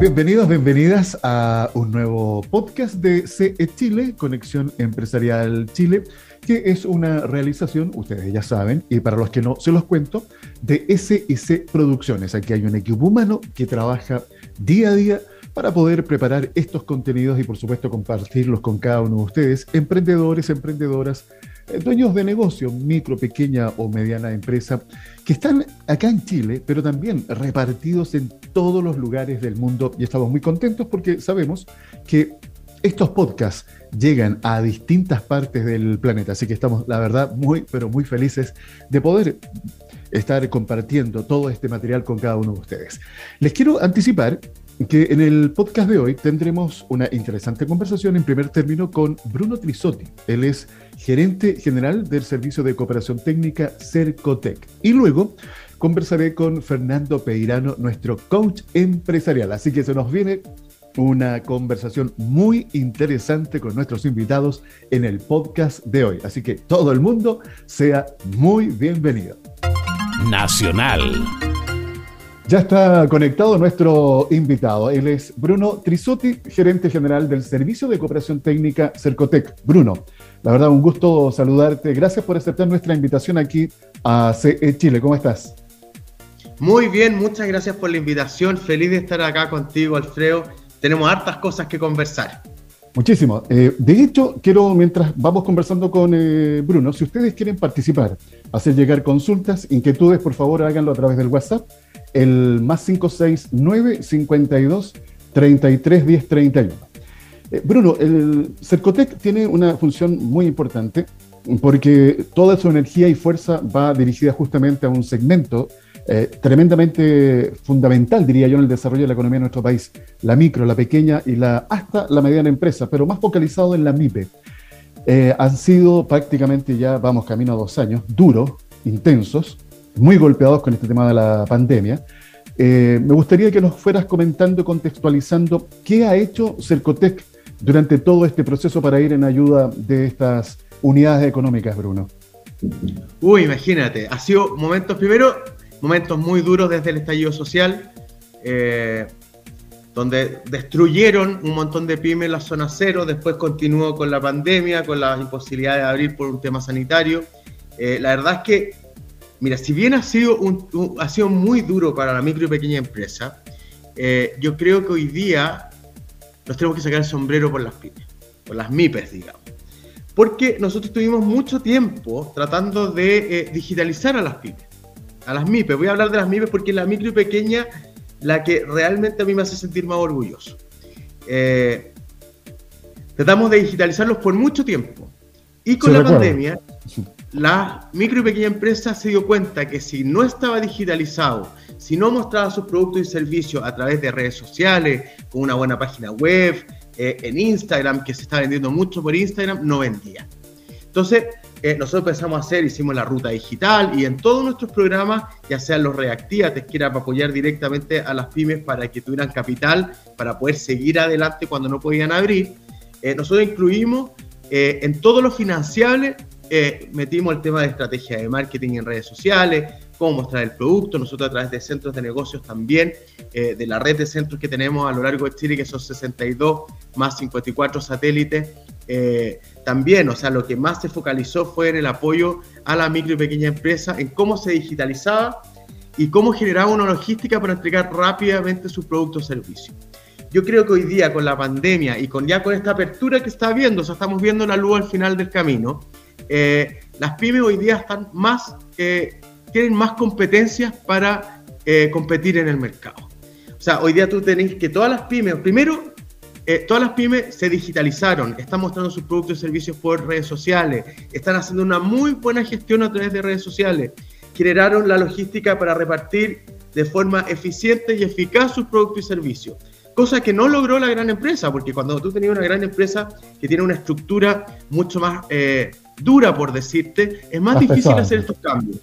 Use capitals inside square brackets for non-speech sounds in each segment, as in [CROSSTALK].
Bienvenidos, bienvenidas a un nuevo podcast de CE Chile, Conexión Empresarial Chile, que es una realización, ustedes ya saben, y para los que no se los cuento, de SIC Producciones. Aquí hay un equipo humano que trabaja día a día para poder preparar estos contenidos y por supuesto compartirlos con cada uno de ustedes, emprendedores, emprendedoras, dueños de negocio, micro, pequeña o mediana empresa, que están acá en Chile, pero también repartidos en todos los lugares del mundo y estamos muy contentos porque sabemos que estos podcasts llegan a distintas partes del planeta, así que estamos, la verdad, muy, pero muy felices de poder estar compartiendo todo este material con cada uno de ustedes. Les quiero anticipar que en el podcast de hoy tendremos una interesante conversación en primer término con Bruno Trisotti. Él es gerente general del Servicio de Cooperación Técnica Cercotec. Y luego conversaré con Fernando Peirano, nuestro coach empresarial. Así que se nos viene una conversación muy interesante con nuestros invitados en el podcast de hoy. Así que todo el mundo sea muy bienvenido. Nacional. Ya está conectado nuestro invitado. Él es Bruno Trisotti, gerente general del Servicio de Cooperación Técnica Cercotec. Bruno, la verdad, un gusto saludarte. Gracias por aceptar nuestra invitación aquí a CE Chile. ¿Cómo estás? Muy bien, muchas gracias por la invitación. Feliz de estar acá contigo, Alfredo. Tenemos hartas cosas que conversar. Muchísimo. Eh, de hecho, quiero, mientras vamos conversando con eh, Bruno, si ustedes quieren participar, hacer llegar consultas, inquietudes, por favor, háganlo a través del WhatsApp el más 569 52 33 10 31. Bruno, el Cercotec tiene una función muy importante porque toda su energía y fuerza va dirigida justamente a un segmento eh, tremendamente fundamental, diría yo, en el desarrollo de la economía de nuestro país, la micro, la pequeña y la hasta la mediana empresa, pero más focalizado en la MIPE. Eh, han sido prácticamente ya, vamos, camino a dos años, duros, intensos, muy golpeados con este tema de la pandemia. Eh, me gustaría que nos fueras comentando, contextualizando, qué ha hecho Cercotec durante todo este proceso para ir en ayuda de estas unidades económicas, Bruno. Uy, imagínate, ha sido momentos, primero, momentos muy duros desde el estallido social, eh, donde destruyeron un montón de pymes en la zona cero, después continuó con la pandemia, con la imposibilidad de abrir por un tema sanitario. Eh, la verdad es que Mira, si bien ha sido, un, ha sido muy duro para la micro y pequeña empresa, eh, yo creo que hoy día nos tenemos que sacar el sombrero por las pymes, por las MIPES, digamos. Porque nosotros tuvimos mucho tiempo tratando de eh, digitalizar a las pymes, a las MIPES. Voy a hablar de las MIPES porque es la micro y pequeña la que realmente a mí me hace sentir más orgulloso. Eh, tratamos de digitalizarlos por mucho tiempo. Y con la pandemia, la micro y pequeña empresa se dio cuenta que si no estaba digitalizado, si no mostraba sus productos y servicios a través de redes sociales, con una buena página web, eh, en Instagram, que se está vendiendo mucho por Instagram, no vendía. Entonces, eh, nosotros empezamos a hacer, hicimos la ruta digital y en todos nuestros programas, ya sean los reactivates, que era para apoyar directamente a las pymes para que tuvieran capital, para poder seguir adelante cuando no podían abrir, eh, nosotros incluimos en todo lo financiable eh, metimos el tema de estrategia de marketing en redes sociales, cómo mostrar el producto, nosotros a través de centros de negocios también, eh, de la red de centros que tenemos a lo largo de Chile, que son 62 más 54 satélites, eh, también, o sea, lo que más se focalizó fue en el apoyo a la micro y pequeña empresa, en cómo se digitalizaba y cómo generaba una logística para entregar rápidamente sus productos o servicios. Yo creo que hoy día con la pandemia y con ya con esta apertura que está viendo, o sea, estamos viendo la luz al final del camino, eh, las pymes hoy día están más, eh, tienen más competencias para eh, competir en el mercado. O sea, hoy día tú tenés que todas las pymes, primero, todas las pymes se digitalizaron, están mostrando sus productos y servicios por redes sociales, están haciendo una muy buena gestión a través de redes sociales, generaron la logística para repartir de forma eficiente y eficaz sus productos y servicios cosa que no logró la gran empresa, porque cuando tú tenías una gran empresa que tiene una estructura mucho más dura, por decirte, es más, difícil hacer estos cambios.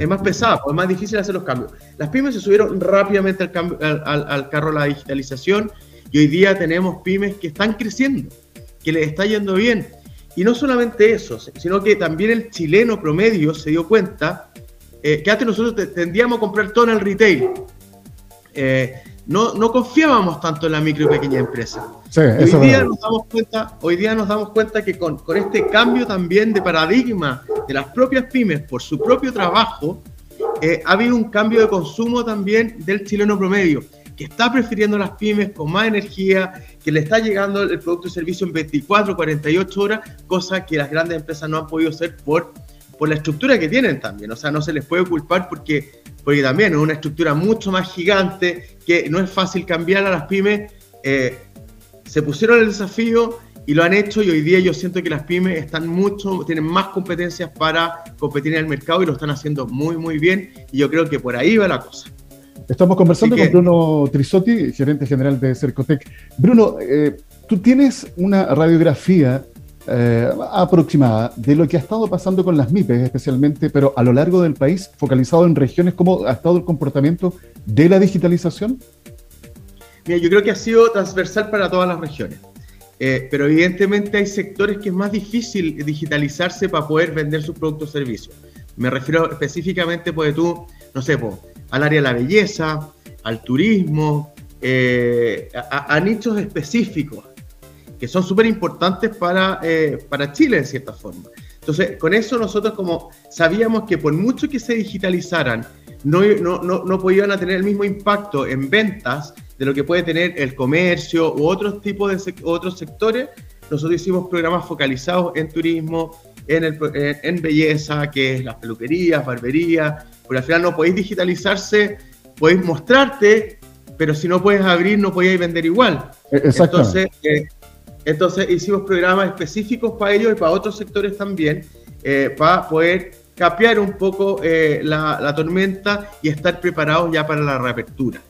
Es más pesado, es más difícil hacer los cambios. Las pymes se subieron rápidamente al, cambio, al, carro de la digitalización y hoy día tenemos pymes que están creciendo, que les está yendo bien. Y no solamente eso, sino que también el chileno promedio se dio cuenta eh, que antes nosotros tendíamos a comprar todo en el retail. Eh, no, no confiábamos tanto en la micro y pequeña empresa. Hoy, día nos damos cuenta, hoy día nos damos cuenta que con, con, este cambio también de paradigma de las propias pymes por su propio trabajo, eh, ha habido un cambio de consumo también del chileno promedio, que está prefiriendo las pymes con más energía, que le está llegando el producto y servicio en 24, 48 horas, cosa que las grandes empresas no han podido hacer por, por la estructura que tienen también. O sea, no se les puede culpar porque, porque también es una estructura mucho más gigante, que no es fácil cambiar a las pymes. Eh, se pusieron el desafío y lo han hecho y hoy día yo siento que las pymes están mucho, tienen más competencias para competir en el mercado y lo están haciendo muy, muy bien y yo creo que por ahí va la cosa. Estamos conversando con Bruno Trisotti, gerente general de Cercotec. Bruno, eh, tú tienes una radiografía eh, aproximada de lo que ha estado pasando con las MIPES especialmente, pero a lo largo del país, focalizado en regiones, ¿cómo ha estado el comportamiento de la digitalización? Mira, yo creo que ha sido transversal para todas las regiones. Eh, pero evidentemente hay sectores que es más difícil digitalizarse para poder vender sus productos o servicios. Me refiero específicamente, pues tú, no sé, pues, al área de la belleza, al turismo, eh, a, nichos específicos que son súper importantes para, eh, para Chile, en cierta forma. Entonces, con eso nosotros como sabíamos que por mucho que se digitalizaran, no, no, no, no podían tener el mismo impacto en ventas de lo que puede tener el comercio u otros tipos de otros sectores, nosotros hicimos programas focalizados en turismo, en, el, en, belleza, que es las peluquerías, barberías, porque al final no podéis digitalizarse, podéis mostrarte, pero si no puedes abrir, no podéis vender igual. E-, entonces, eh, entonces hicimos programas específicos para ellos y para otros sectores también, eh, para poder capear un poco eh, la, la tormenta y estar preparados ya para la reapertura.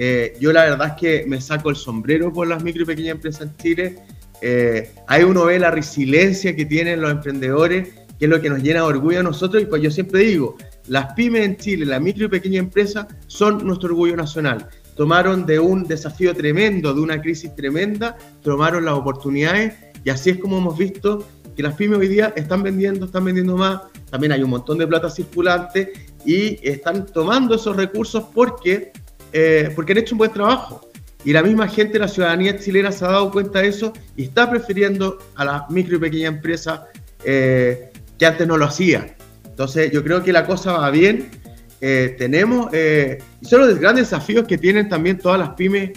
Eh, yo la verdad es que me saco el sombrero por las micro y pequeñas empresas en Chile. Eh, ahí uno ve la resiliencia que tienen los emprendedores, que es lo que nos llena de orgullo a nosotros. Y pues yo siempre digo, las pymes en Chile, la micro y pequeña empresa, son nuestro orgullo nacional. Tomaron de un desafío tremendo, de una crisis tremenda, tomaron las oportunidades y así es como hemos visto que las pymes hoy día están vendiendo, están vendiendo más, también hay un montón de plata circulante y están tomando esos recursos porque eh, porque han hecho un buen trabajo. Y la misma gente, la ciudadanía chilena se ha dado cuenta de eso y está prefiriendo a la micro y pequeña empresa eh, que antes no lo hacía. Entonces yo creo que la cosa va bien. Eh, tenemos, y son los grandes desafíos que tienen también todas las pymes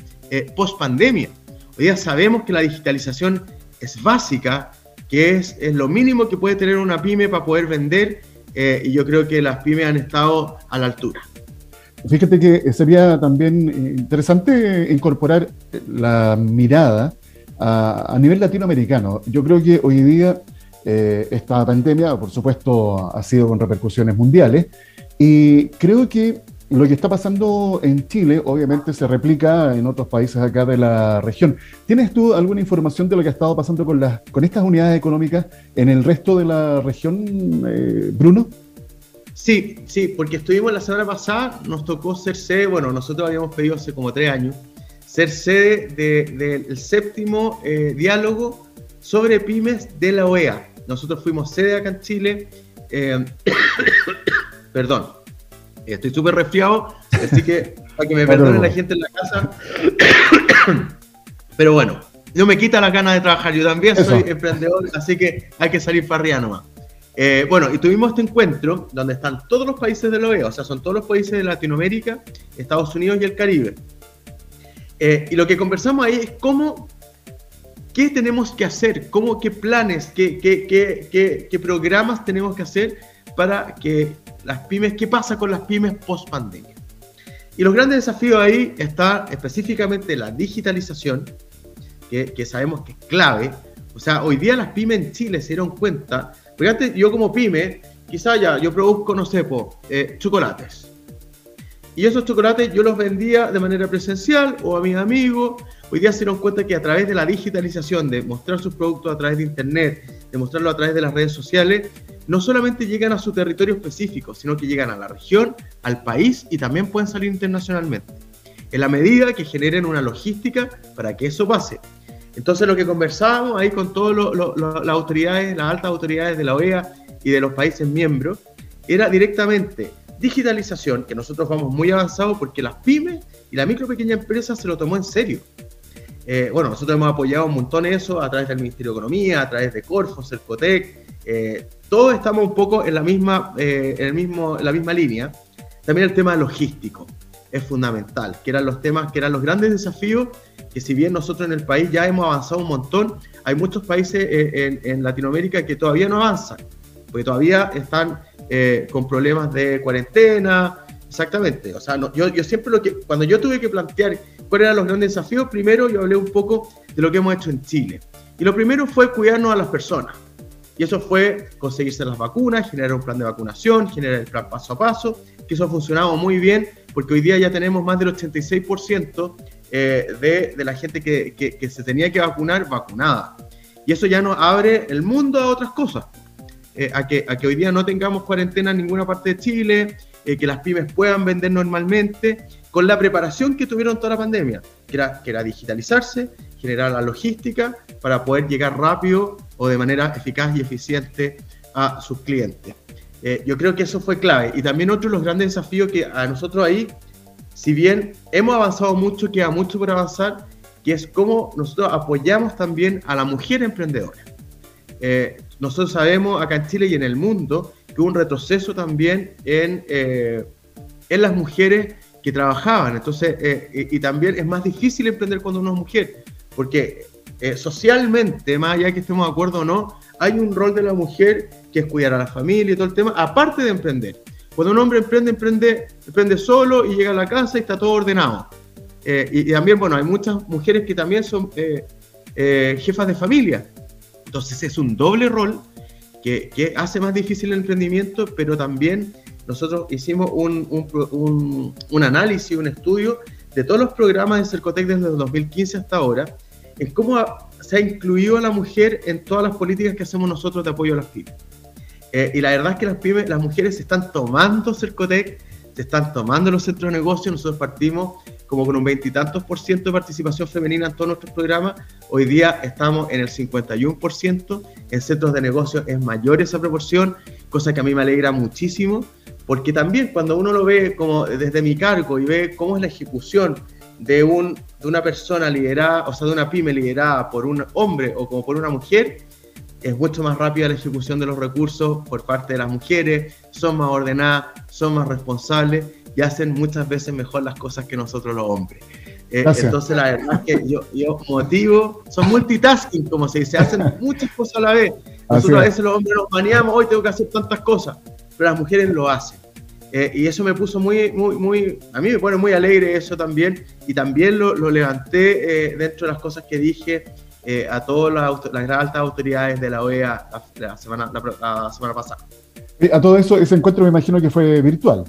post pandemia. Hoy día sabemos que la digitalización es básica, que es, es, lo mínimo que puede tener una pyme para poder vender, y yo creo que las pymes han estado a la altura. Fíjate que sería también interesante incorporar la mirada a, nivel latinoamericano. Yo creo que hoy día eh, esta pandemia, por supuesto, ha sido con repercusiones mundiales y creo que lo que está pasando en Chile obviamente se replica en otros países acá de la región. ¿Tienes tú alguna información de lo que ha estado pasando con, las, con estas unidades económicas en el resto de la región, eh, Bruno? Sí, sí, porque estuvimos la semana pasada, nos tocó ser sede, bueno, nosotros habíamos pedido hace como tres años, ser sede del séptimo eh, diálogo sobre pymes de la OEA. Nosotros fuimos sede acá en Chile. Eh, [COUGHS] perdón, estoy súper resfriado, así que para que me [LAUGHS] perdone la gente en la casa. [COUGHS] Pero bueno, no me quita la gana de trabajar, yo también soy emprendedor, así que hay que salir para arriba nomás. Eh, bueno, y tuvimos este encuentro donde están todos los países de la OEA, o sea, son todos los países de Latinoamérica, Estados Unidos y el Caribe. Eh, y lo que conversamos ahí es cómo, qué tenemos que hacer, cómo, qué planes, qué, qué, qué, programas tenemos que hacer para que las pymes, qué pasa con las pymes post pandemia. Y los grandes desafíos ahí está específicamente la digitalización, que, que sabemos que es clave. O sea, hoy día las pymes en Chile se dieron cuenta Fíjate, yo como pyme, quizá ya, yo produzco, no sé, eh, chocolates. Y esos chocolates yo los vendía de manera presencial o a mis amigos. Hoy día se dieron cuenta que a través de la digitalización, de mostrar sus productos a través de Internet, de mostrarlo a través de las redes sociales, no solamente llegan a su territorio específico, sino que llegan a la región, al país y también pueden salir internacionalmente. En la medida que generen una logística para que eso pase. Entonces lo que conversábamos ahí con todas las autoridades, las altas autoridades de la OEA y de los países miembros, era directamente digitalización, que nosotros vamos muy avanzados porque las pymes y la micro pequeña empresa se lo tomó en serio. Eh, bueno, nosotros hemos apoyado un montón eso a través del Ministerio de Economía, a través de Corfo, Cercotec, eh, todos estamos un poco en la misma, eh, en el mismo, la misma línea. También el tema logístico es fundamental, que eran los temas, que eran los grandes desafíos, que si bien nosotros en el país ya hemos avanzado un montón, hay muchos países en, en Latinoamérica que todavía no avanzan, porque todavía están con problemas de cuarentena, exactamente. O sea, yo, yo siempre lo que, cuando yo tuve que plantear cuáles eran los grandes desafíos, primero yo hablé un poco de lo que hemos hecho en Chile. Y lo primero fue cuidarnos a las personas. Y eso fue conseguirse las vacunas, generar un plan de vacunación, generar el plan paso a paso, que eso ha funcionado muy bien, porque hoy día ya tenemos más del 86% eh, de, la gente que, se tenía que vacunar vacunada. Y eso ya nos abre el mundo a otras cosas. Eh, a, que, a que hoy día no tengamos cuarentena en ninguna parte de Chile, eh, que las pymes puedan vender normalmente, con la preparación que tuvieron toda la pandemia, que era, que era digitalizarse, generar la logística para poder llegar rápido o de manera eficaz y eficiente a sus clientes. Eh, yo creo que eso fue clave. Y también otro de los grandes desafíos que a nosotros ahí, si bien hemos avanzado mucho, queda mucho por avanzar, que es cómo nosotros apoyamos también a la mujer emprendedora. Eh, nosotros sabemos acá en Chile y en el mundo que hubo un retroceso también en, eh, en las mujeres que trabajaban. Entonces, eh, y, también es más difícil emprender cuando uno es mujer, porque socialmente, más allá de que estemos de acuerdo o no, hay un rol de la mujer que es cuidar a la familia y todo el tema, aparte de emprender. Cuando un hombre emprende, emprende, emprende solo y llega a la casa y está todo ordenado. y, y, también, bueno, hay muchas mujeres que también son jefas de familia. Entonces es un doble rol que, hace más difícil el emprendimiento, pero también nosotros hicimos un, un, un, análisis, un estudio de todos los programas de Cercotec desde el 2015 hasta ahora, en cómo se ha incluido a la mujer en todas las políticas que hacemos nosotros de apoyo a las pymes. Eh, y la verdad es que las pymes, las mujeres se están tomando Cercotec, se están tomando los centros de negocio, nosotros partimos como con un veintitantos por ciento de participación femenina en todos nuestros programas. Hoy día estamos en el 51%, en centros de negocio es mayor esa proporción, cosa que a mí me alegra muchísimo, porque también cuando uno lo ve como desde mi cargo y ve cómo es la ejecución de, un, de una persona liderada, o sea, de una pyme liderada por un hombre o como por una mujer, es mucho más rápida la ejecución de los recursos por parte de las mujeres, son más ordenadas, son más responsables y hacen muchas veces mejor las cosas que nosotros los hombres. Eh, entonces, la verdad es que yo, yo motivo, son multitasking, como se dice, hacen [LAUGHS] muchas cosas a la vez. Nosotros a veces los hombres nos baneamos, hoy tengo que hacer tantas cosas, pero las mujeres lo hacen. Eh, y eso me puso muy, muy, muy, a mí me pone muy alegre eso también, y también lo, lo levanté eh, dentro de las cosas que dije a todas las, las, altas autoridades de la OEA la, semana, la semana pasada. A todo eso, ese encuentro me imagino que fue virtual.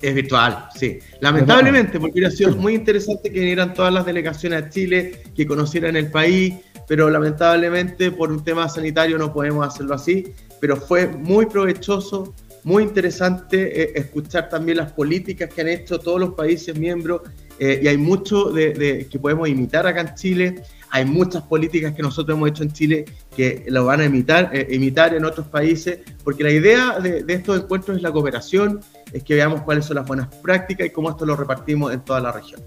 Es virtual, sí. Lamentablemente, porque hubiera sido muy interesante que vinieran todas las delegaciones a Chile, que conocieran el país, pero lamentablemente por un tema sanitario no podemos hacerlo así. Pero fue muy provechoso, muy interesante eh, escuchar también las políticas que han hecho todos los países miembros eh, y hay mucho de, que podemos imitar acá en Chile. Hay muchas políticas que nosotros hemos hecho en Chile que lo van a imitar, eh, imitar en otros países, porque la idea de, estos encuentros es la cooperación es que veamos cuáles son las buenas prácticas y cómo esto lo repartimos en toda la región.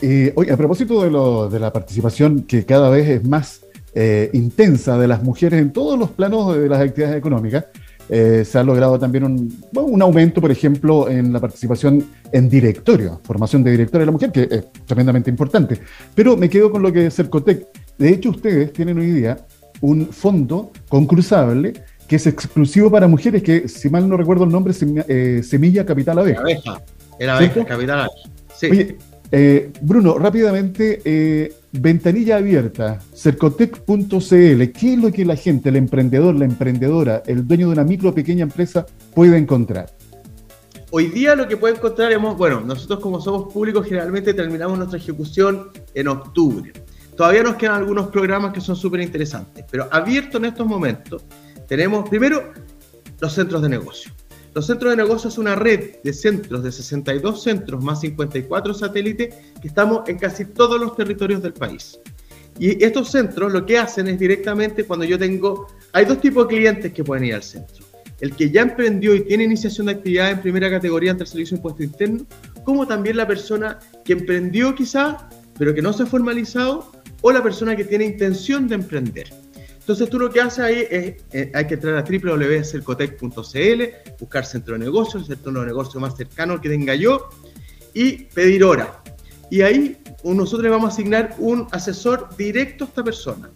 Eh, a propósito de, lo, de, la participación que cada vez es más eh, intensa de las mujeres en todos los planos de las actividades económicas, eh, se ha logrado también un, un, aumento, por ejemplo, en la participación en directorio, formación de directorio de la mujer, que es tremendamente importante. Pero me quedo con lo que es Cercotec. De hecho, ustedes tienen hoy día un fondo concursable que es exclusivo para mujeres, que si mal no recuerdo el nombre, eh, Semilla Capital Abeja. Abeja, era Abeja, Capital Abeja. Sí. Oye, eh, Bruno, rápidamente, eh, ventanilla abierta, cercotec.cl, ¿qué es lo que la gente, el emprendedor, la emprendedora, el dueño de una micro o pequeña empresa puede encontrar? Hoy día lo que puede encontrar, hemos, bueno, nosotros como somos públicos generalmente terminamos nuestra ejecución en octubre. Todavía nos quedan algunos programas que son súper interesantes, pero abierto en estos momentos tenemos primero los centros de negocio. Los centros de negocio es una red de centros, de 62 centros más 54 satélites, que estamos en casi todos los territorios del país. Y estos centros lo que hacen es directamente cuando yo tengo, hay dos tipos de clientes que pueden ir al centro. el que ya emprendió y tiene iniciación de actividad en primera categoría ante el Servicio de Impuesto Interno, como también la persona que emprendió quizás, pero que no se ha formalizado, o la persona que tiene intención de emprender. Entonces tú lo que haces ahí es, eh, hay que entrar a www.cercotec.cl, buscar centro de negocios, el centro de negocios más cercano que tenga yo, y pedir hora. Y ahí nosotros le vamos a asignar un asesor directo a esta persona,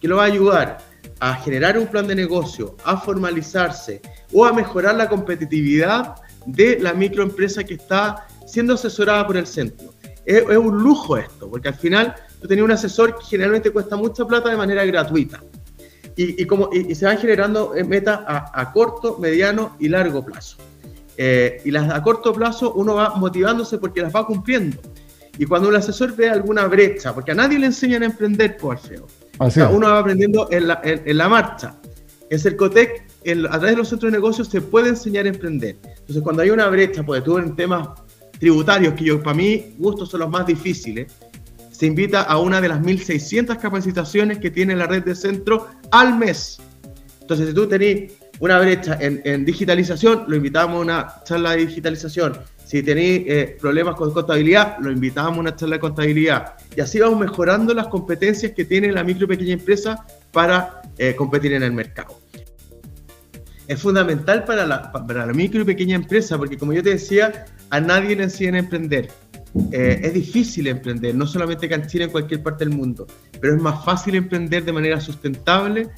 que lo va a ayudar a generar un plan de negocio, a formalizarse o a mejorar la competitividad de la microempresa que está siendo asesorada por el centro. Es, un lujo esto, porque al final tú tenías un asesor que generalmente cuesta mucha plata de manera gratuita. Y, como, y, se van generando eh, metas a, corto, mediano y largo plazo. Eh, y las a corto plazo uno va motivándose porque las va cumpliendo. Y cuando un asesor ve alguna brecha, porque a nadie le enseñan a emprender, por feo. uno va aprendiendo en la, en, la marcha. En Cercotec, a través de los centros de negocios, se puede enseñar a emprender. Entonces, cuando hay una brecha, porque tú en temas tributarios, que yo, para mí, gustos son los más difíciles, se invita a una de las 1.600 capacitaciones que tiene la red de centro al mes. Entonces, si tú tenés una brecha en, digitalización, lo invitamos a una charla de digitalización si tenéis eh, problemas con contabilidad, lo invitamos a una charla de contabilidad. Y así vamos mejorando las competencias que tiene la micro y pequeña empresa para eh, competir en el mercado. Es fundamental para la, para la micro y pequeña empresa porque, como yo te decía, a nadie le enseñan a emprender. Eh, es difícil emprender, no solamente en Chile, en cualquier parte del mundo, pero es más fácil emprender de manera sustentable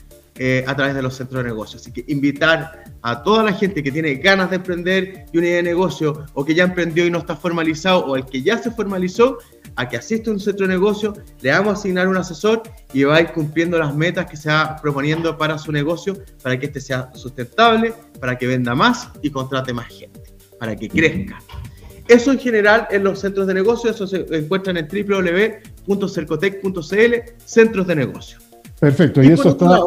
eh, a través de los centros de negocio. Así que invitar a toda la gente que tiene ganas de emprender y una idea de negocio o que ya emprendió y no está formalizado o el que ya se formalizó a que asista a un centro de negocio, le vamos a asignar un asesor y va a ir cumpliendo las metas que se va proponiendo para su negocio, para que este sea sustentable, para que venda más y contrate más gente, para que crezca. Eso en general en los centros de negocio, eso se encuentra en www.cercotec.cl, centros de negocio. Perfecto, y, eso está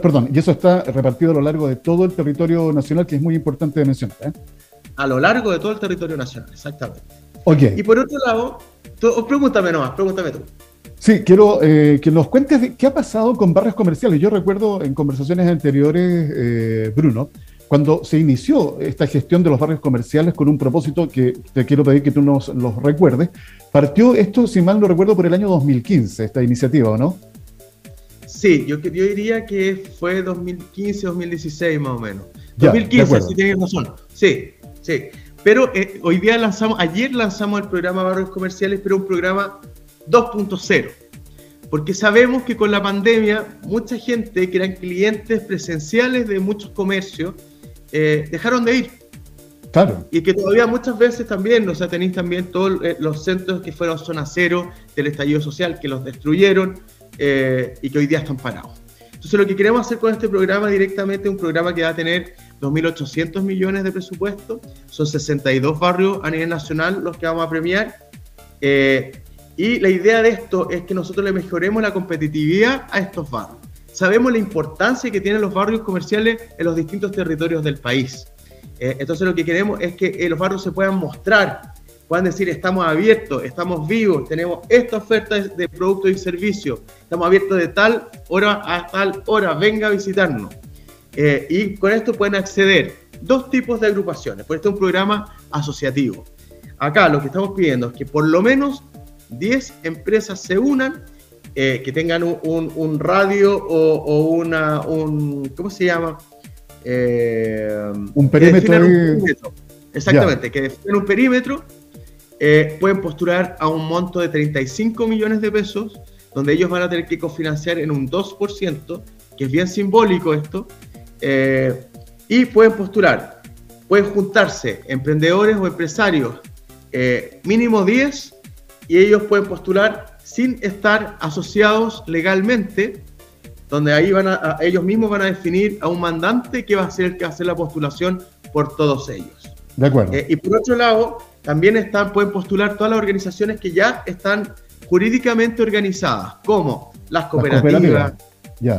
perdón, y eso está repartido a lo largo de todo el territorio nacional, que es muy importante de mencionar. ¿eh? A lo largo de todo el territorio nacional, exactamente. Y por otro lado, pregúntame nomás, pregúntame tú. Sí, quiero eh, que nos cuentes qué ha pasado con barrios comerciales. Yo recuerdo en conversaciones anteriores, eh, Bruno, cuando se inició esta gestión de los barrios comerciales con un propósito que te quiero pedir que tú nos los recuerdes, partió esto, si mal no recuerdo, por el año 2015, esta iniciativa, ¿o no? Sí, yo, yo diría que fue 2015, 2016 más o menos. 2015, sí tienes razón. Sí, sí. Pero eh, hoy día lanzamos, ayer lanzamos el programa Barrios Comerciales, pero un programa 2.0. Porque sabemos que con la pandemia, mucha gente que eran clientes presenciales de muchos comercios eh, dejaron de ir. Claro. Y que todavía muchas veces también, o sea, tenéis también todos eh, los centros que fueron zona cero del estallido social, que los destruyeron eh, y que hoy día están parados. Entonces lo que queremos hacer con este programa directamente es un programa que va a tener 2.800 millones de presupuesto, son 62 barrios a nivel nacional los que vamos a premiar. Eh, y la idea de esto es que nosotros le mejoremos la competitividad a estos barrios. Sabemos la importancia que tienen los barrios comerciales en los distintos territorios del país. Eh, entonces lo que queremos es que los barrios se puedan mostrar puedan decir estamos abiertos, estamos vivos, tenemos esta oferta de productos y servicios, estamos abiertos de tal hora a tal hora, venga a visitarnos. Eh, y con esto pueden acceder dos tipos de agrupaciones, por este es un programa asociativo. Acá lo que estamos pidiendo es que por lo menos 10 empresas se unan, eh, que tengan un, radio o, una, un, ¿cómo se llama? Eh, un perímetro. Exactamente, que definen un perímetro eh, pueden postular a un monto de 35 millones de pesos, donde ellos van a tener que cofinanciar en un 2%, que es bien simbólico esto, y pueden postular, pueden juntarse emprendedores o empresarios, mínimo 10, y ellos pueden postular sin estar asociados legalmente, donde ahí van a, ellos mismos van a definir a un mandante que va a ser el que va a hacer la postulación por todos ellos. De acuerdo. y por otro lado, también están, pueden postular todas las organizaciones que ya están jurídicamente organizadas, como las cooperativas,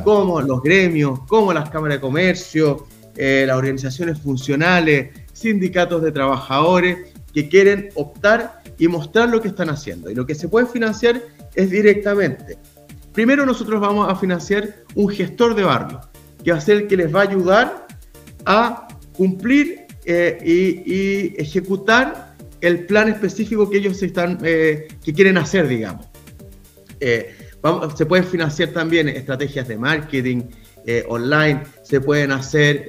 como los gremios, como las cámaras de comercio, eh, las organizaciones funcionales, sindicatos de trabajadores que quieren optar y mostrar lo que están haciendo. Y lo que se puede financiar es directamente. Primero nosotros vamos a financiar un gestor de barrio, que va a ser el que les va a ayudar a cumplir eh, y, ejecutar el plan específico que ellos están, eh, que quieren hacer, digamos. Eh, se pueden financiar también estrategias de marketing online, se pueden hacer,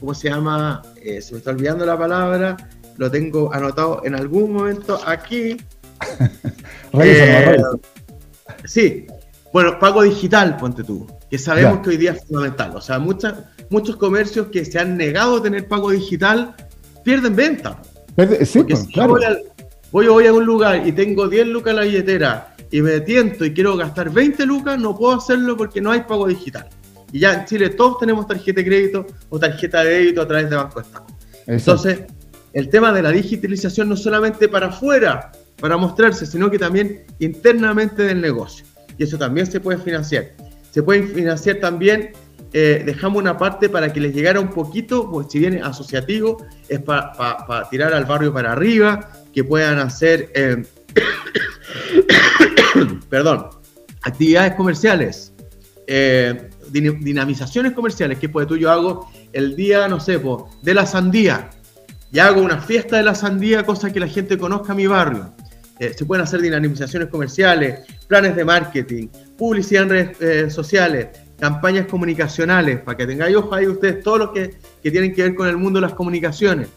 ¿cómo se llama? se me está olvidando la palabra, lo tengo anotado en algún momento aquí. [LAUGHS] Sí, bueno, pago digital, ponte tú, que sabemos que hoy día es fundamental. O sea, muchas, muchos comercios que se han negado a tener pago digital pierden venta. Sí, pues, si voy, voy, a un lugar y tengo 10 lucas en la billetera y me tiento y quiero gastar 20 lucas, no puedo hacerlo porque no hay pago digital. Y ya en Chile todos tenemos tarjeta de crédito o tarjeta de débito a través de Banco Estado. Entonces, el tema de la digitalización no solamente para afuera, para mostrarse, sino que también internamente del negocio. Y eso también se puede financiar. Se puede financiar también, eh, dejamos una parte para que les llegara un poquito, pues si viene asociativo, es para tirar al barrio para arriba, que puedan hacer, eh, [COUGHS] perdón, actividades comerciales, eh, dinamizaciones comerciales, que pues tú yo hago el día, no sé, de la sandía, y hago una fiesta de la sandía, cosa que la gente conozca mi barrio. Eh, se pueden hacer dinamizaciones comerciales, planes de marketing, publicidad en redes eh, sociales, campañas comunicacionales, para que tengáis ojo ahí ustedes todos los que, que, tienen que ver con el mundo de las comunicaciones.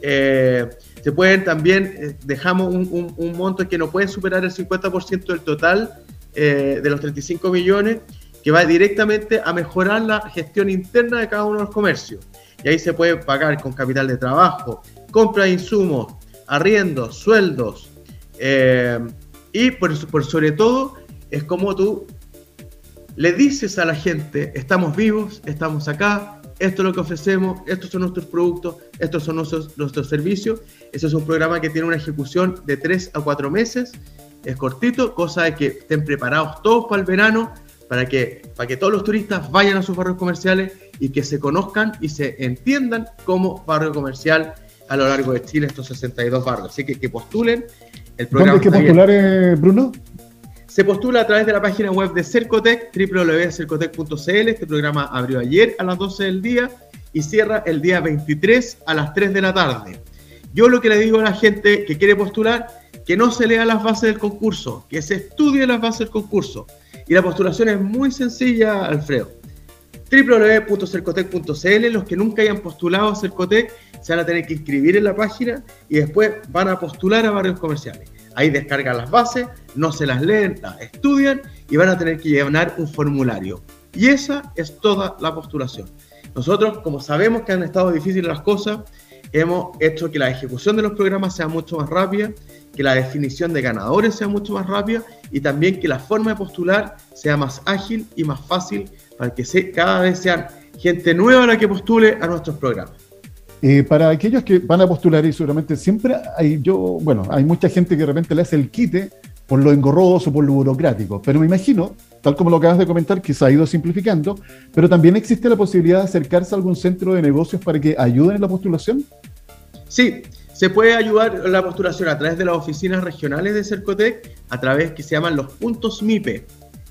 Eh, se pueden también, dejamos un, un, monto que no puede superar el 50% del total de los 35 millones, que va directamente a mejorar la gestión interna de cada uno de los comercios. Y ahí se puede pagar con capital de trabajo, compra de insumos, arriendos, sueldos, eh, y por, por sobre todo, es como tú le dices a la gente, estamos vivos, estamos acá, esto es lo que ofrecemos, estos son nuestros productos, estos son nuestros, nuestros servicios. Ese es un programa que tiene una ejecución de 3 a 4 meses, es cortito, cosa de que estén preparados todos para el verano, para que, para que todos los turistas vayan a sus barrios comerciales y que se conozcan y se entiendan como barrio comercial a lo largo de Chile, estos 62 barrios. Así que que postulen ¿Dónde hay que postular, eh, Bruno? Se postula a través de la página web de Cercotec, www.cercotec.cl. Este programa abrió ayer a las 12 del día y cierra el día 23 a las 3 de la tarde. Yo lo que le digo a la gente que quiere postular, que no se lea las bases del concurso, que se estudie las bases del concurso. Y la postulación es muy sencilla, Alfredo. www.cercotec.cl, los que nunca hayan postulado a Cercotec, se van a tener que inscribir en la página y después van a postular a barrios comerciales. Ahí descargan las bases, no se las leen, las estudian y van a tener que llenar un formulario. Y esa es toda la postulación. Nosotros, como sabemos que han estado difíciles las cosas, hemos hecho que la ejecución de los programas sea mucho más rápida, que la definición de ganadores sea mucho más rápida y también que la forma de postular sea más ágil y más fácil para que cada vez sean gente nueva la que postule a nuestros programas. Eh, para aquellos que van a postular y seguramente siempre hay, yo, bueno, hay mucha gente que de repente le hace el quite por lo engorroso, por lo burocrático, pero me imagino, tal como lo acabas de comentar, que se ha ido simplificando, pero también existe la posibilidad de acercarse a algún centro de negocios para que ayuden en la postulación. Sí, se puede ayudar la postulación a través de las oficinas regionales de Cercotec, a través que se llaman los puntos MIPE,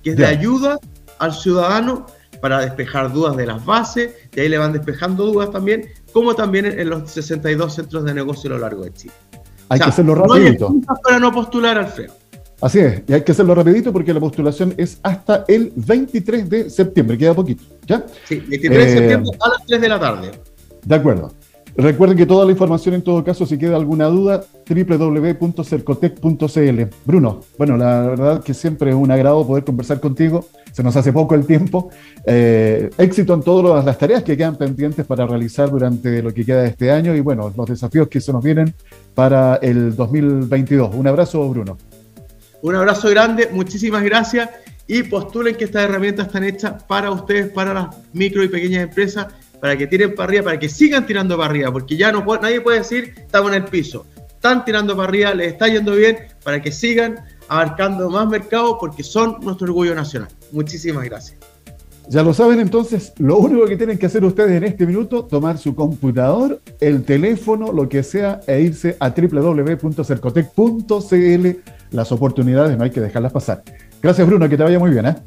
que es de ayuda al ciudadano para despejar dudas de las bases, y ahí le van despejando dudas también, como también en los 62 centros de negocio a lo largo de Chile. Hay que hacerlo rapidito. No hay para no postular, Alfredo. Así es, y hay que hacerlo rapidito porque la postulación es hasta el 23 de septiembre, queda poquito, ¿ya? Sí, 23 de eh, septiembre a las 3 de la tarde. De acuerdo. Recuerden que toda la información, en todo caso, si queda alguna duda, www.cercotec.cl. Bruno, bueno, la verdad que siempre es un agrado poder conversar contigo. Se nos hace poco el tiempo. Eh, éxito en todas las tareas que quedan pendientes para realizar durante lo que queda de este año y, bueno, los desafíos que se nos vienen para el 2022. Un abrazo, Bruno. Un abrazo grande, muchísimas gracias y postulen que estas herramientas están hechas para ustedes, para las micro y pequeñas empresas para que tiren para arriba, para que sigan tirando para arriba, porque ya no nadie puede decir estamos en el piso. Están tirando para arriba, les está yendo bien, para que sigan abarcando más mercado, porque son nuestro orgullo nacional. Muchísimas gracias. Ya lo saben entonces, lo único que tienen que hacer ustedes en este minuto, tomar su computador, el teléfono, lo que sea, e irse a www.cercotec.cl. Las oportunidades no hay que dejarlas pasar. Gracias Bruno, que te vaya muy bien. ¿eh?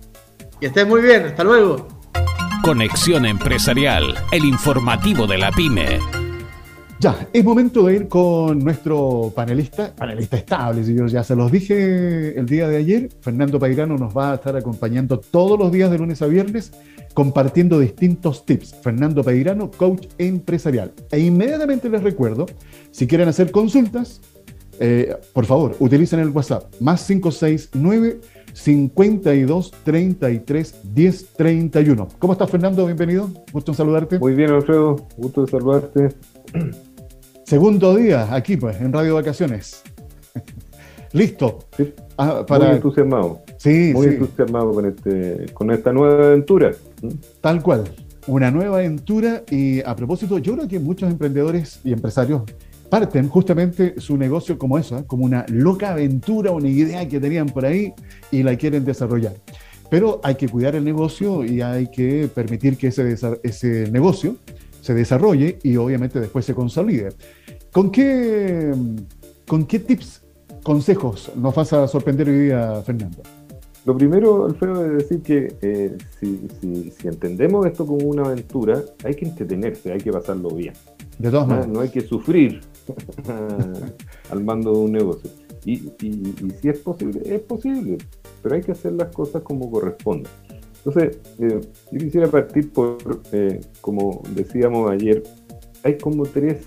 Que estés muy bien, hasta luego. Conexión Empresarial, el informativo de la pyme. Ya, es momento de ir con nuestro panelista, panelista estable, si yo ya se los dije el día de ayer, Fernando Pairano nos va a estar acompañando todos los días de lunes a viernes compartiendo distintos tips. Fernando Peirano, coach empresarial. E inmediatamente les recuerdo, si quieren hacer consultas, eh, por favor, utilicen el WhatsApp más 569 52 33 10 31. ¿Cómo estás, Fernando? Bienvenido. Gusto en saludarte. Muy bien, Alfredo. Gusto de saludarte. Segundo día aquí, pues, en Radio Vacaciones. [LAUGHS] Listo. Ah, para... Muy entusiasmado. Sí, Muy entusiasmado con, este, con esta nueva aventura. Tal cual. Una nueva aventura y a propósito, yo creo que muchos emprendedores y empresarios parten justamente su negocio como eso, ¿eh? como una loca aventura, una idea que tenían por ahí y la quieren desarrollar. Pero hay que cuidar el negocio y hay que permitir que ese, ese negocio se desarrolle y obviamente después se consolide. ¿Con qué, con qué tips, consejos nos vas a sorprender hoy día, Fernando? Lo primero, Alfredo, es decir que eh, si, si, entendemos esto como una aventura, hay que entretenerse, hay que pasarlo bien. De todas maneras. No, hay que sufrir [LAUGHS] al mando de un negocio. Y, y, si es posible, es posible, pero hay que hacer las cosas como corresponde. Entonces, eh, yo quisiera partir por, eh, como decíamos ayer, hay como tres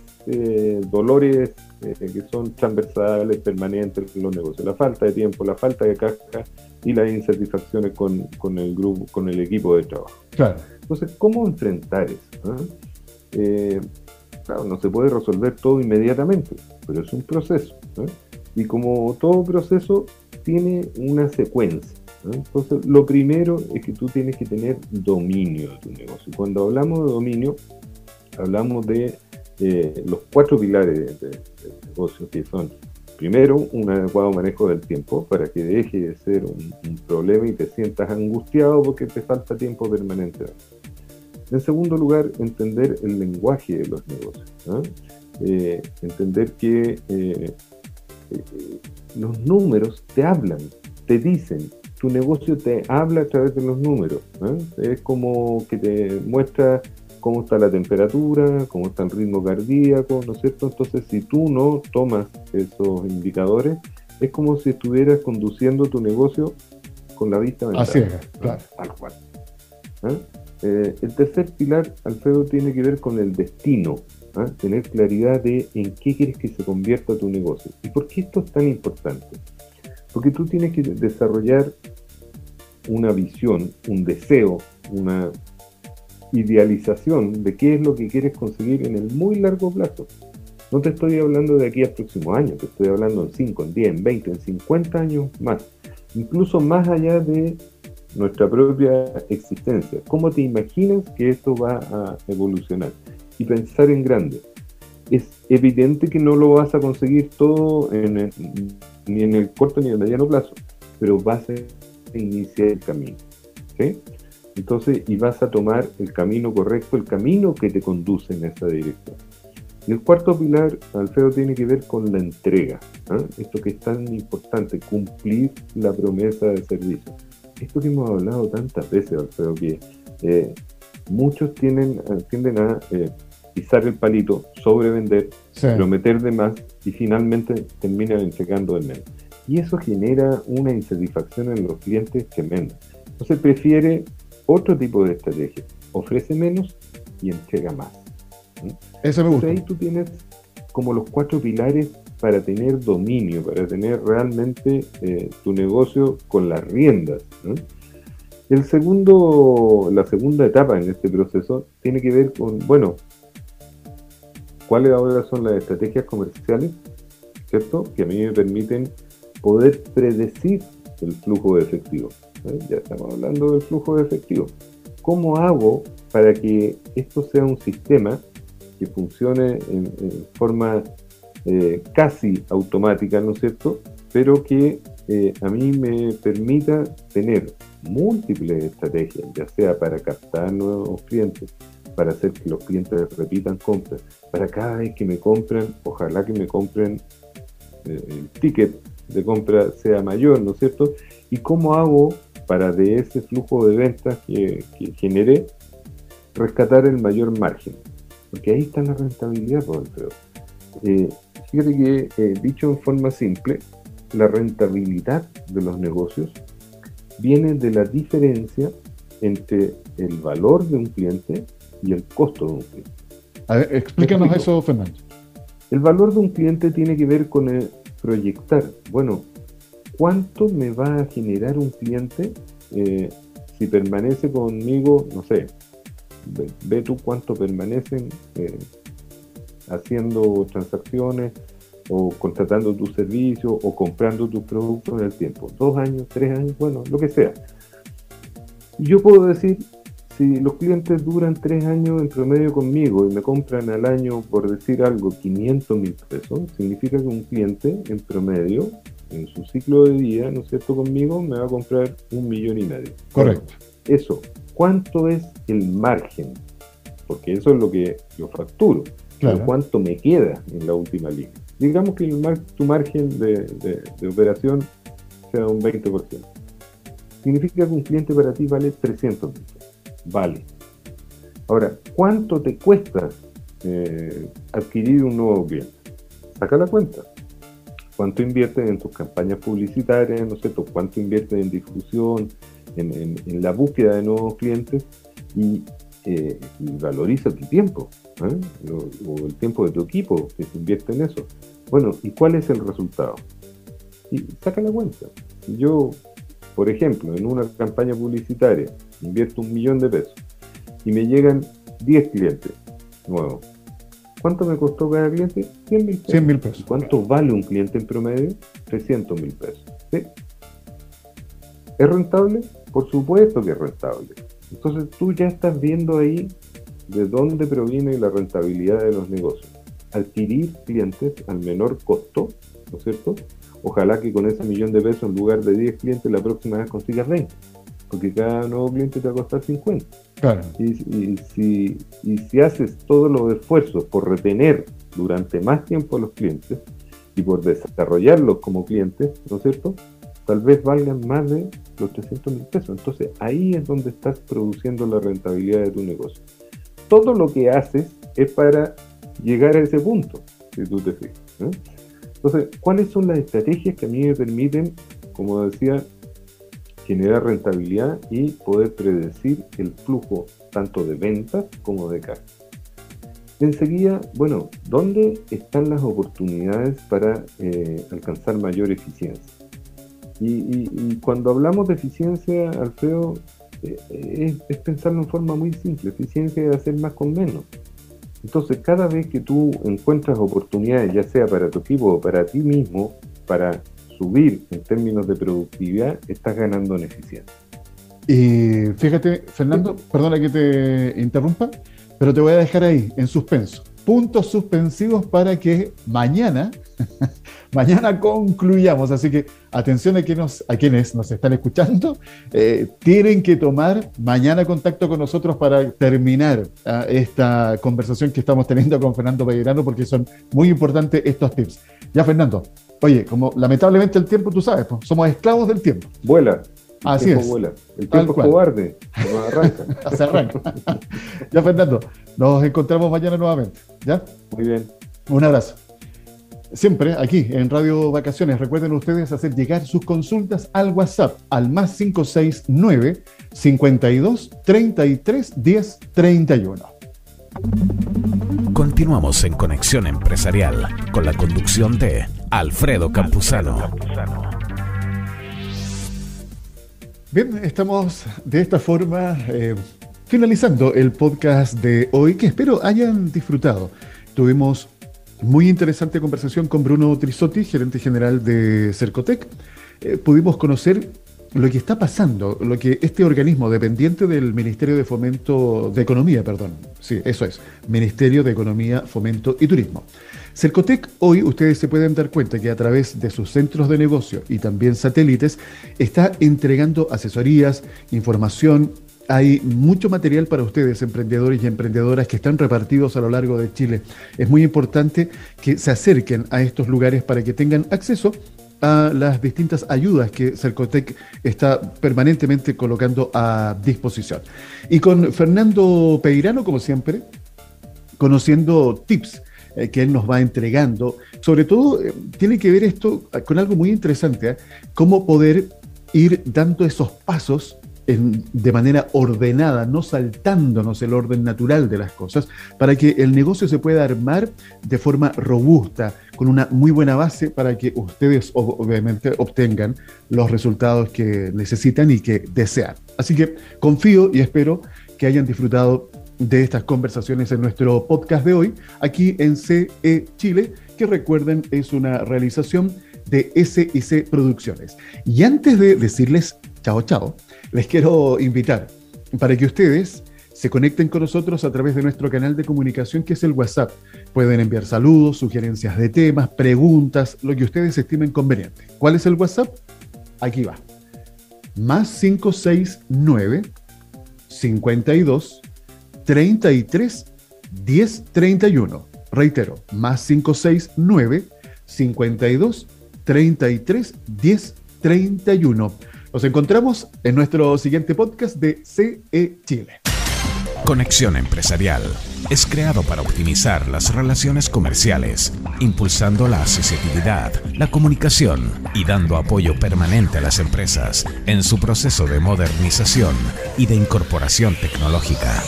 dolores que son transversales, permanentes en los negocios. La falta de tiempo, la falta de caja y las insatisfacciones con, con, el grupo, con el equipo de trabajo. Claro. Entonces, ¿cómo enfrentar eso? Eh, claro, no se puede resolver todo inmediatamente, pero es un proceso. Y como todo proceso, tiene una secuencia. Entonces, lo primero es que tú tienes que tener dominio de tu negocio. Cuando hablamos de dominio, hablamos de eh, los cuatro pilares del negocio, que son Primero, un adecuado manejo del tiempo para que deje de ser un, problema y te sientas angustiado porque te falta tiempo permanente. En segundo lugar, entender el lenguaje de los negocios. Eh, entender que eh, eh, los números te hablan, te dicen, tu negocio te habla a través de los números. Es como que te muestra cómo está la temperatura, cómo está el ritmo cardíaco, ¿no es cierto? Entonces, si tú no tomas esos indicadores, es como si estuvieras conduciendo tu negocio con la vista Así es, claro. Tal cual. ¿Ah? Eh, el tercer pilar, Alfredo, tiene que ver con el destino, ¿ah? tener claridad de en qué quieres que se convierta tu negocio. ¿Y por qué esto es tan importante? Porque tú tienes que desarrollar una visión, un deseo, una idealización de qué es lo que quieres conseguir en el muy largo plazo. No te estoy hablando de aquí al próximo año, te estoy hablando en 5, en 10, en 20, en 50 años más. Incluso más allá de nuestra propia existencia. ¿Cómo te imaginas que esto va a evolucionar? Y pensar en grande. Es evidente que no lo vas a conseguir todo ni en el corto ni en el mediano plazo, pero vas a iniciar el camino. ¿sí? Entonces, y vas a tomar el camino correcto, el camino que te conduce en esa dirección. Y el cuarto pilar, Alfredo, tiene que ver con la entrega. ¿ah? Esto que es tan importante, cumplir la promesa de servicio. Esto que hemos hablado tantas veces, Alfredo, que eh, muchos tienden, tienden a eh, pisar el palito, sobrevender, prometer de más y finalmente terminan entregando el menos. Y eso genera una insatisfacción en los clientes tremenda. Entonces prefiere otro tipo de estrategia. Ofrece menos y entrega más. Eso me gusta. ahí tú tienes como los cuatro pilares para tener dominio, para tener realmente eh, tu negocio con las riendas. El segundo, la segunda etapa en este proceso tiene que ver con, bueno, cuáles ahora son las estrategias comerciales, ¿cierto? Que a mí me permiten poder predecir el flujo de efectivo. ya estamos hablando del flujo de efectivo. ¿Cómo hago para que esto sea un sistema que funcione en, forma eh, casi automática, ¿no es cierto? Pero que eh, a mí me permita tener múltiples estrategias, ya sea para captar nuevos clientes, para hacer que los clientes repitan compras, para cada vez que me compran, ojalá que me compren el ticket de compra sea mayor, ¿no es cierto? ¿Y cómo hago para de ese flujo de ventas que, generé, rescatar el mayor margen. Porque ahí está la rentabilidad, por Alfredo. Eh, fíjate que, eh, dicho en forma simple, la rentabilidad de los negocios viene de la diferencia entre el valor de un cliente y el costo de un cliente. A ver, explícanos eso, Fernando. El valor de un cliente tiene que ver con el proyectar. Bueno, ¿cuánto me va a generar un cliente eh, si permanece conmigo, no sé, ve, tú cuánto permanecen eh, haciendo transacciones o contratando tu servicio o comprando tus productos en el tiempo. Dos años, tres años, bueno, lo que sea. Yo puedo decir, si los clientes duran tres años en promedio conmigo y me compran al año, por decir algo, 500 mil pesos, significa que un cliente en promedio, en su ciclo de vida, ¿no es cierto?, conmigo me va a comprar un millón y medio. Correcto. Eso, ¿cuánto es el margen? Porque eso es lo que yo facturo. ¿Cuánto me queda en la última línea? Digamos que tu margen de, de operación sea un 20%. Significa que un cliente para ti vale 300 mil vale. Ahora, ¿cuánto te cuesta eh, adquirir un nuevo cliente? Saca la cuenta. ¿Cuánto inviertes en tus campañas publicitarias? ¿No sé, ¿Cuánto inviertes en difusión, en, la búsqueda de nuevos clientes? Y, eh, valoriza tu tiempo, ¿eh? o, el tiempo de tu equipo que se invierte en eso. Bueno, ¿y cuál es el resultado? Y saca la cuenta. Yo, por ejemplo, en una campaña publicitaria invierto un millón de pesos y me llegan 10 clientes nuevos. ¿Cuánto me costó cada cliente? 100 mil pesos. mil pesos. ¿Cuánto vale un cliente en promedio? 300 mil pesos. ¿Es rentable? Por supuesto que es rentable. Entonces tú ya estás viendo ahí de dónde proviene la rentabilidad de los negocios. Adquirir clientes al menor costo, ¿no es cierto? Ojalá que con ese millón de pesos en lugar de 10 clientes la próxima vez consigas 20 porque cada nuevo cliente te va a costar 50. Y, si, si haces todos los esfuerzos por retener durante más tiempo a los clientes y por desarrollarlos como clientes, ¿no es cierto? Tal vez valgan más de los 300 mil pesos. Entonces ahí es donde estás produciendo la rentabilidad de tu negocio. Todo lo que haces es para llegar a ese punto, si tú te fijas. Entonces, ¿cuáles son las estrategias que a mí me permiten, como decía, generar rentabilidad y poder predecir el flujo tanto de ventas como de caja. Enseguida, bueno, ¿dónde están las oportunidades para eh, alcanzar mayor eficiencia? Y, cuando hablamos de eficiencia, Alfredo, eh, es, es, pensarlo en forma muy simple. Eficiencia es hacer más con menos. Entonces, cada vez que tú encuentras oportunidades, ya sea para tu equipo o para ti mismo, para subir en términos de productividad, estás ganando en eficiencia. Y fíjate, Fernando, perdona que te interrumpa, pero te voy a dejar ahí, en suspenso. Puntos suspensivos para que mañana, [LAUGHS] mañana concluyamos. Así que atención a, quienes nos están escuchando, eh, tienen que tomar mañana contacto con nosotros para terminar ah, esta conversación que estamos teniendo con Fernando Pellegrano, porque son muy importantes estos tips. Ya, Fernando, Oye, como lamentablemente el tiempo, tú sabes, pues, somos esclavos del tiempo. Vuela. El Así es. Vuela. El tiempo es cobarde. arranca. [LAUGHS] Se arranca. [LAUGHS] ya, Fernando, nos encontramos mañana nuevamente. ¿Ya? Muy bien. Un abrazo. Siempre aquí en Radio Vacaciones, recuerden ustedes hacer llegar sus consultas al WhatsApp al más 569 52 33 10 31. Continuamos en Conexión Empresarial con la conducción de Alfredo Campuzano. Bien, estamos de esta forma eh, finalizando el podcast de hoy que espero hayan disfrutado. Tuvimos muy interesante conversación con Bruno Trisotti, gerente general de Cercotec. Eh, pudimos conocer lo que está pasando, lo que este organismo dependiente del Ministerio de Fomento de Economía, perdón, sí, eso es, Ministerio de Economía, Fomento y Turismo. Cercotec hoy ustedes se pueden dar cuenta que a través de sus centros de negocio y también satélites está entregando asesorías, información, hay mucho material para ustedes, emprendedores y emprendedoras que están repartidos a lo largo de Chile. Es muy importante que se acerquen a estos lugares para que tengan acceso a las distintas ayudas que Cercotec está permanentemente colocando a disposición. Y con Fernando Peirano, como siempre, conociendo tips eh, que él nos va entregando. Sobre todo, eh, tiene que ver esto con algo muy interesante, ¿eh? cómo poder ir dando esos pasos de manera ordenada, no saltándonos el orden natural de las cosas, para que el negocio se pueda armar de forma robusta, con una muy buena base para que ustedes obviamente obtengan los resultados que necesitan y que desean. Así que confío y espero que hayan disfrutado de estas conversaciones en nuestro podcast de hoy, aquí en CE Chile, que recuerden es una realización de SIC Producciones. Y antes de decirles chao, chao, les quiero invitar para que ustedes se conecten con nosotros a través de nuestro canal de comunicación que es el WhatsApp. Pueden enviar saludos, sugerencias de temas, preguntas, lo que ustedes estimen conveniente. ¿Cuál es el WhatsApp? Aquí va. Más 569 52 33 10 31. Reitero, más 569 52 33 10 31. Nos encontramos en nuestro siguiente podcast de CE Chile. Conexión Empresarial es creado para optimizar las relaciones comerciales, impulsando la accesibilidad, la comunicación y dando apoyo permanente a las empresas en su proceso de modernización y de incorporación tecnológica.